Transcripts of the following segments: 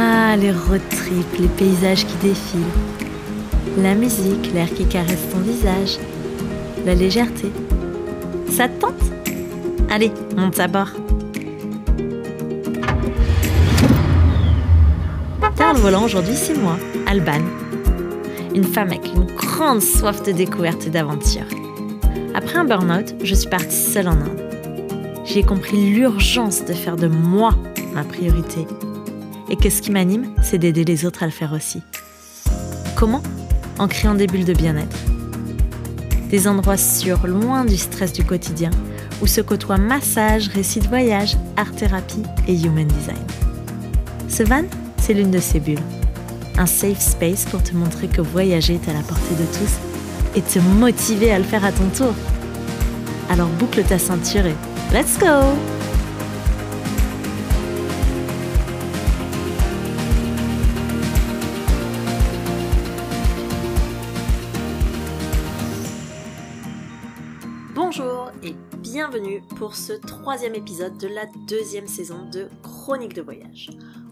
Ah, les road trips, les paysages qui défilent. La musique, l'air qui caresse ton visage. La légèreté. Ça te tente? Allez, monte à bord. Derrière le volant aujourd'hui, c'est moi, Alban. Une femme avec une grande soif de découverte et d'aventure. Après un burn-out, je suis partie seule en Inde. J'ai compris l'urgence de faire de moi ma priorité. Et que ce qui m'anime, c'est d'aider les autres à le faire aussi. Comment? En créant des bulles de bien-être. Des endroits sûrs, loin du stress du quotidien, où se côtoient massage, récits de voyage, art-thérapie et human design. Ce van, c'est l'une de ces bulles. Un safe space pour te montrer que voyager est à la portée de tous et te motiver à le faire à ton tour. Alors boucle ta ceinture et let's go bienvenue pour ce troisième épisode de la deuxième saison de Chronique de voyage.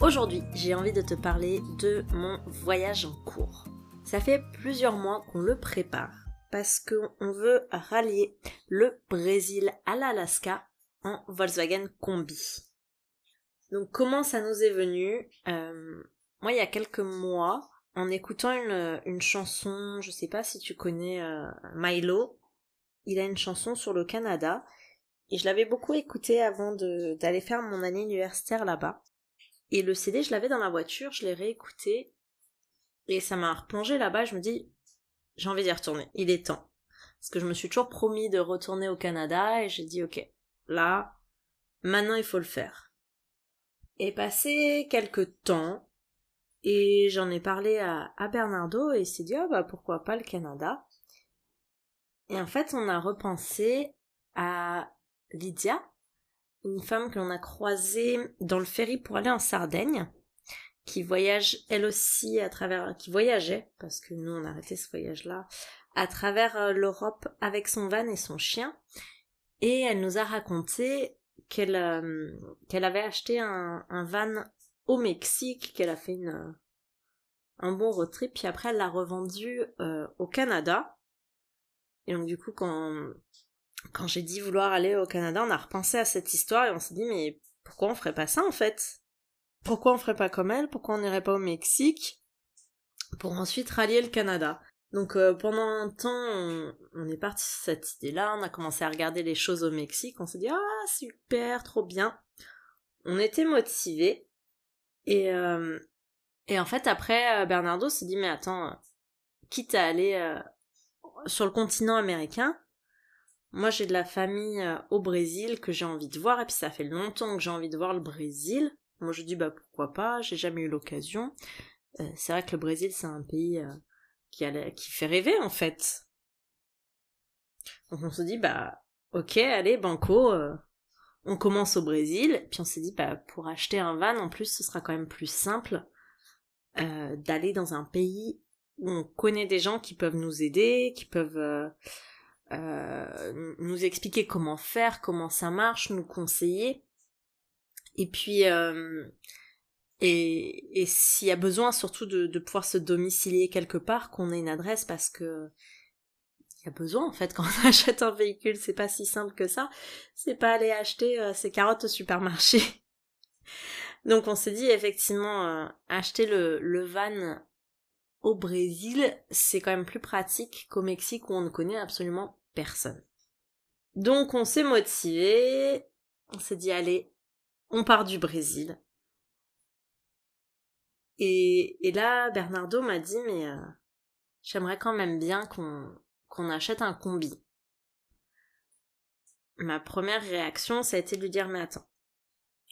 Aujourd'hui, j'ai envie de te parler de mon voyage en cours. Ça fait plusieurs mois qu'on le prépare parce qu'on veut rallier le Brésil à l'Alaska en Volkswagen Combi. Donc comment ça nous est venu? Euh, Moi, il y a quelques mois, en écoutant une, une chanson, je sais pas si tu connais euh, Milo, il a une chanson sur le Canada et je l'avais beaucoup écouté avant d'aller faire mon année universitaire là-bas. Et le CD, je l'avais dans la voiture, je l'ai réécouté et ça m'a replongé là-bas. Je me dis, j'ai envie d'y retourner. Il est temps. Parce que je me suis toujours promis de retourner au Canada et j'ai dit, ok, là, maintenant il faut le faire. Et passé quelques temps, et j'en ai parlé à, à Bernardo et il s'est dit, ah bah pourquoi pas le Canada? Et en fait, on a repensé à Lydia, une femme que l'on a croisée dans le ferry pour aller en Sardaigne, qui voyage elle aussi à travers, qui voyageait, parce que nous on a arrêté ce voyage-là, à travers euh, l'Europe avec son van et son chien. Et elle nous a raconté qu'elle euh, avait acheté un, van au Mexique, qu'elle a fait un bon road trip, puis après elle l'a revendu euh, au Canada. Et donc du coup, quand, quand j'ai dit vouloir aller au Canada, on a repensé à cette histoire et on s'est dit mais pourquoi on ferait pas ça en fait? Pourquoi on ferait pas comme elle? Pourquoi on n'irait pas au Mexique? Pour ensuite rallier le Canada. Donc euh, pendant un temps, on, est parti sur cette idée-là, on a commencé à regarder les choses au Mexique, on s'est dit ah super, trop bien. On était motivés. Et euh, et en fait après euh, Bernardo s'est dit mais attends, quitte à aller sur le continent américain, moi j'ai de la famille euh, au Brésil que j'ai envie de voir et puis ça fait longtemps que j'ai envie de voir le Brésil. Moi je dis bah pourquoi pas, j'ai jamais eu l'occasion. Euh, c'est vrai que le Brésil c'est un pays qui, allait, qui fait rêver en fait. Donc on se dit bah ok allez banco, euh, on commence au Brésil. Puis on s'est dit bah pour acheter un van en plus ce sera quand même plus simple euh, d'aller dans un pays on connaît des gens qui peuvent nous aider, qui peuvent euh, euh, nous expliquer comment faire, comment ça marche, nous conseiller. Et puis euh, et, s'il y a besoin surtout de, pouvoir se domicilier quelque part, qu'on ait une adresse parce que il y a besoin en fait quand on achète un véhicule, c'est pas si simple que ça. C'est pas aller acheter ses carottes au supermarché. Donc on s'est dit effectivement acheter le van au Brésil, c'est quand même plus pratique qu'au Mexique où on ne connaît absolument personne. Donc on s'est motivé, on s'est dit allez, on part du Brésil. Et, là, Bernardo m'a dit, mais euh, j'aimerais quand même bien qu'on qu'on achète un combi. Ma première réaction, ça a été de lui dire, mais attends,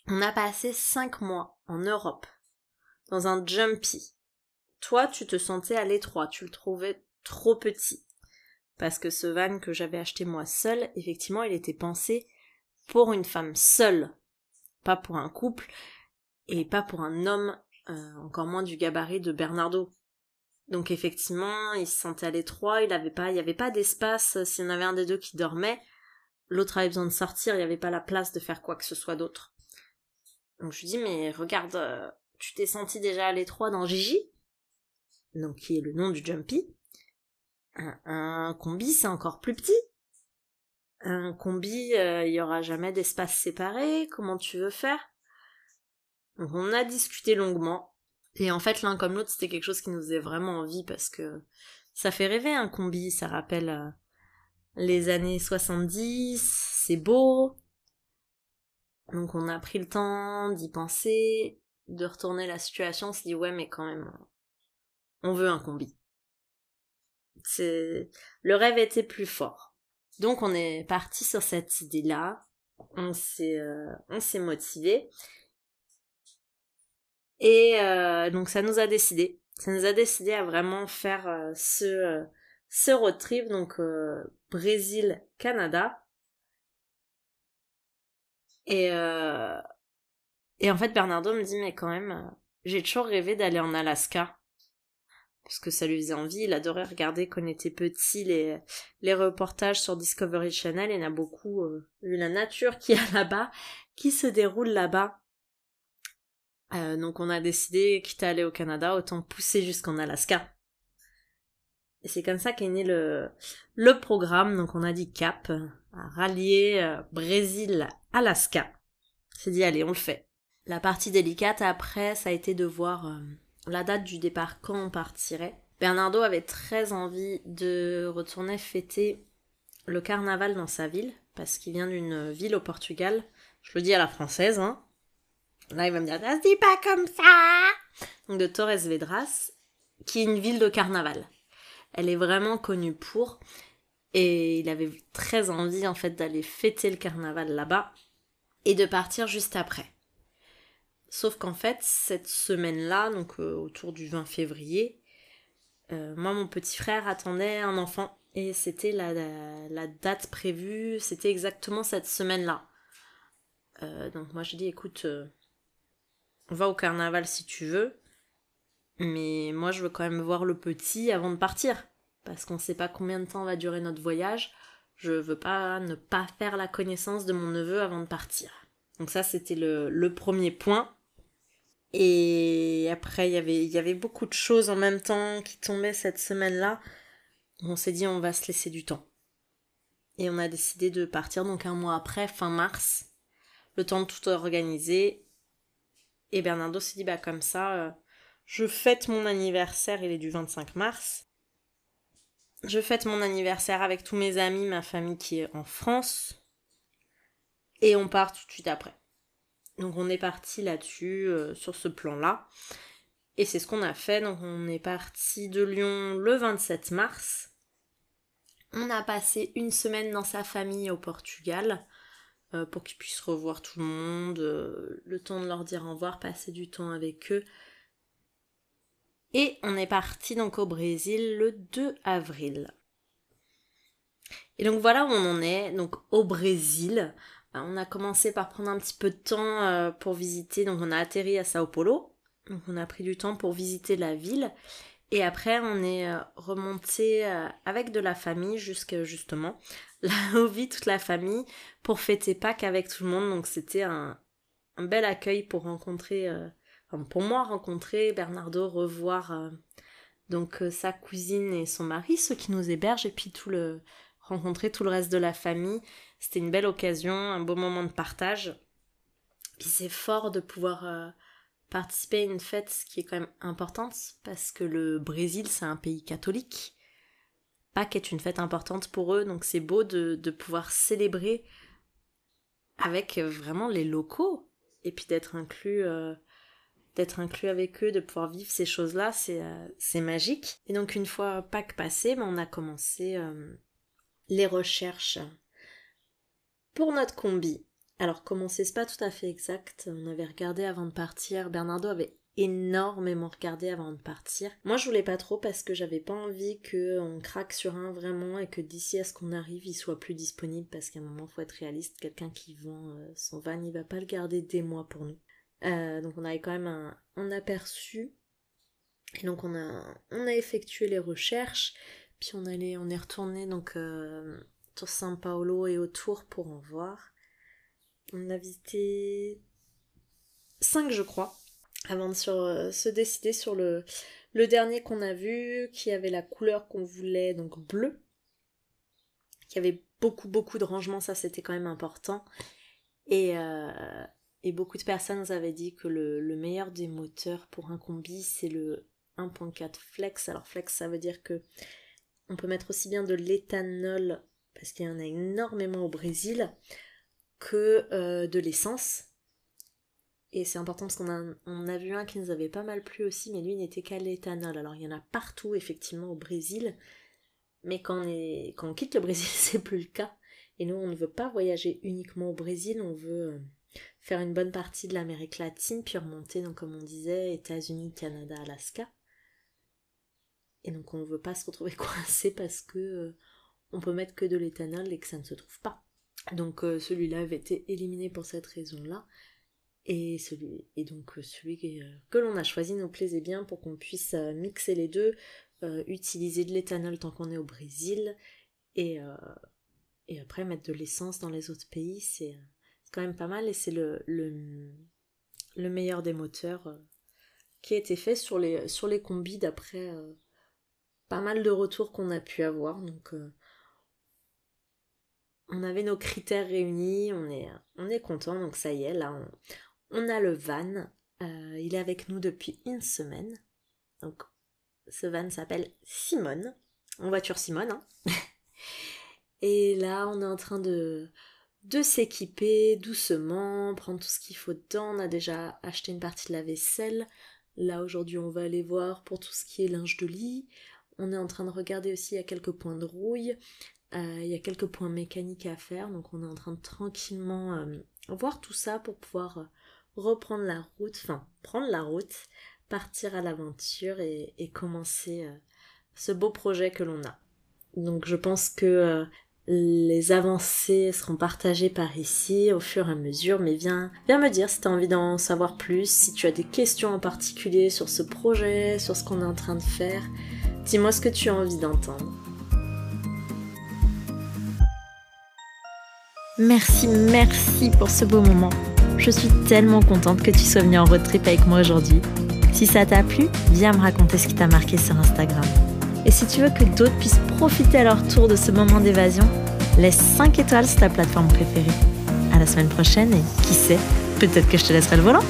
on a passé cinq mois en Europe, dans un jumpy. Toi, tu te sentais à l'étroit, tu le trouvais trop petit. Parce que ce van que j'avais acheté moi seul, effectivement, il était pensé pour une femme seule, pas pour un couple, et pas pour un homme euh, encore moins du gabarit de Bernardo. Donc effectivement, il se sentait à l'étroit, il pas, il y avait pas d'espace. S'il y en avait un des deux qui dormait, l'autre avait besoin de sortir, il n'y avait pas la place de faire quoi que ce soit d'autre. Donc je lui dis mais regarde, euh, tu t'es senti déjà à l'étroit dans Gigi, qui est le nom du Jumpy. Un, combi, c'est encore plus petit. Un combi, euh, il y aura jamais d'espace séparé. Comment tu veux faire? On a discuté longuement. Et en fait, l'un comme l'autre, c'était quelque chose qui nous faisait vraiment envie parce que ça fait rêver un combi. Ça rappelle euh, les années 70. C'est beau. Donc on a pris le temps d'y penser, de retourner la situation. On s'est dit ouais, mais quand même, on veut un combi. C'est le rêve était plus fort. Donc on est parti sur cette idée-là. On s'est euh, on s'est motivé. Et euh, donc ça nous a décidé. Ça nous a décidé à vraiment faire euh, ce ce road trip donc Brésil Canada. Et et en fait Bernardo me dit mais quand même j'ai toujours rêvé d'aller en Alaska parce que ça lui faisait envie. Il adorait regarder quand on était petit les, les reportages sur Discovery Channel. Il a beaucoup euh, vu la nature qui est là-bas, qui se déroule là-bas. Euh, donc on a décidé, quitte à aller au Canada, autant pousser jusqu'en Alaska. Et c'est comme ça qu'est né le, le programme. Donc on a dit cap, à rallier euh, Brésil-Alaska. C'est dit allez, on le fait. La partie délicate après, ça a été de voir la date du départ, quand on partirait. Bernardo avait très envie de retourner fêter le carnaval dans sa ville, parce qu'il vient d'une ville au Portugal. Je le dis à la française, hein. Là, il va me dire, ça se dit pas comme ça! Donc, de Torres Vedras, qui est une ville de carnaval. Elle est vraiment connue pour, et il avait très envie, en fait, d'aller fêter le carnaval là-bas, et de partir juste après. Sauf qu'en fait, cette semaine-là, donc euh, autour du 20 février, euh, moi, mon petit frère attendait un enfant. Et c'était la, la, date prévue, c'était exactement cette semaine-là. Euh, donc moi, je dis, écoute, va au carnaval si tu veux. Mais moi, je veux quand même voir le petit avant de partir. Parce qu'on ne sait pas combien de temps va durer notre voyage. Je veux pas ne pas faire la connaissance de mon neveu avant de partir. Donc ça, c'était le, le premier point. Et après, il y avait, beaucoup de choses en même temps qui tombaient cette semaine-là. On s'est dit, on va se laisser du temps. Et on a décidé de partir donc un mois après, fin mars, le temps de tout organiser. Et Bernardo s'est dit, bah comme ça, euh, je fête mon anniversaire, il est du 25 mars. Je fête mon anniversaire avec tous mes amis, ma famille qui est en France. Et on part tout de suite après. Donc on est parti là-dessus, euh, sur ce plan-là. Et c'est ce qu'on a fait. Donc on est parti de Lyon le 27 mars. On a passé une semaine dans sa famille au Portugal euh, pour qu'ils puissent revoir tout le monde, euh, le temps de leur dire au revoir, passer du temps avec eux. Et on est parti donc au Brésil le 2 avril. Et donc voilà où on en est, donc au Brésil. Bah, on a commencé par prendre un petit peu de temps euh, pour visiter, donc on a atterri à Sao Paulo, donc on a pris du temps pour visiter la ville, et après on est euh, remonté euh, avec de la famille jusqu'à justement. Là où vit toute la famille pour fêter Pâques avec tout le monde, donc c'était un, bel accueil pour rencontrer, pour moi rencontrer Bernardo, revoir donc sa cousine et son mari, ceux qui nous hébergent, et puis tout le rencontrer tout le reste de la famille c'était une belle occasion, un beau moment de partage. Puis c'est fort de pouvoir euh, participer à une fête qui est quand même importante parce que le Brésil c'est un pays catholique. Pâques est une fête importante pour eux, donc c'est beau de, pouvoir célébrer avec euh, vraiment les locaux et puis d'être inclus euh, d'être inclus avec eux, de pouvoir vivre ces choses-là, c'est magique. Et donc une fois Pâques passé, ben, on a commencé les recherches pour notre combi, alors comment c'est pas tout à fait exact, on avait regardé avant de partir, Bernardo avait énormément regardé avant de partir. Moi je voulais pas trop parce que j'avais pas envie qu'on craque sur un vraiment et que d'ici à ce qu'on arrive il soit plus disponible parce qu'à un moment faut être réaliste, quelqu'un qui vend euh, son van il va pas le garder des mois pour nous. Euh, donc on avait quand même un, aperçu et donc on a on a effectué les recherches puis on allait on est retourné donc euh, sur São Paulo et autour pour en voir. On a visité 5 je crois. avant de se décider sur le, dernier qu'on a vu, qui avait la couleur qu'on voulait, donc bleu, qui avait beaucoup beaucoup de rangements, ça c'était quand même important. Et, euh, beaucoup de personnes avaient dit que le meilleur des moteurs pour un combi, c'est le 1.4 flex. Alors flex, ça veut dire que on peut mettre aussi bien de l'éthanol, parce qu'il y en a énormément au Brésil, que euh, de l'essence. Et c'est important parce qu'on a, a vu un qui nous avait pas mal plu aussi, mais lui n'était qu'à l'éthanol. Alors il y en a partout effectivement au Brésil, mais quand on, quitte le Brésil, c'est plus le cas. Et nous, on ne veut pas voyager uniquement au Brésil, on veut euh, faire une bonne partie de l'Amérique latine, puis remonter, comme on disait, États-Unis, Canada, Alaska. Et donc on ne veut pas se retrouver coincé parce que euh, on peut mettre que de l'éthanol et que ça ne se trouve pas. Donc euh, celui-là avait été éliminé pour cette raison-là. Et, celui, et donc euh, celui que, l'on a choisi nous plaisait bien pour qu'on puisse mixer les deux, utiliser de l'éthanol tant qu'on est au Brésil, et, et après mettre de l'essence dans les autres pays, c'est quand même pas mal et c'est le, le, le, meilleur des moteurs qui a été fait sur les, sur les combis d'après pas mal de retours qu'on a pu avoir. Donc, euh, on avait nos critères réunis, on est, on est content. Donc, ça y est, là, on, a le van. Euh, il est avec nous depuis une semaine. Donc, ce van s'appelle Simone. En voiture Simone. Hein. Et là, on est en train de, de s'équiper doucement, prendre tout ce qu'il faut dedans. On a déjà acheté une partie de la vaisselle. Là, aujourd'hui, on va aller voir pour tout ce qui est linge de lit. On est en train de regarder aussi, il y a quelques points de rouille, euh, il y a quelques points mécaniques à faire, donc on est en train de tranquillement euh, voir tout ça pour pouvoir euh, reprendre la route, enfin prendre la route, partir à l'aventure et, commencer ce beau projet que l'on a. Donc je pense que les avancées seront partagées par ici au fur et à mesure, mais viens, viens me dire si tu as envie d'en savoir plus, si tu as des questions en particulier sur ce projet, sur ce qu'on est en train de faire. Dis-moi ce que tu as envie d'entendre. Merci, merci pour ce beau moment. Je suis tellement contente que tu sois venu en road trip avec moi aujourd'hui. Si ça t'a plu, viens me raconter ce qui t'a marqué sur Instagram. Et si tu veux que d'autres puissent profiter à leur tour de ce moment d'évasion, laisse 5 étoiles sur ta plateforme préférée. À la semaine prochaine et qui sait, peut-être que je te laisserai le volant.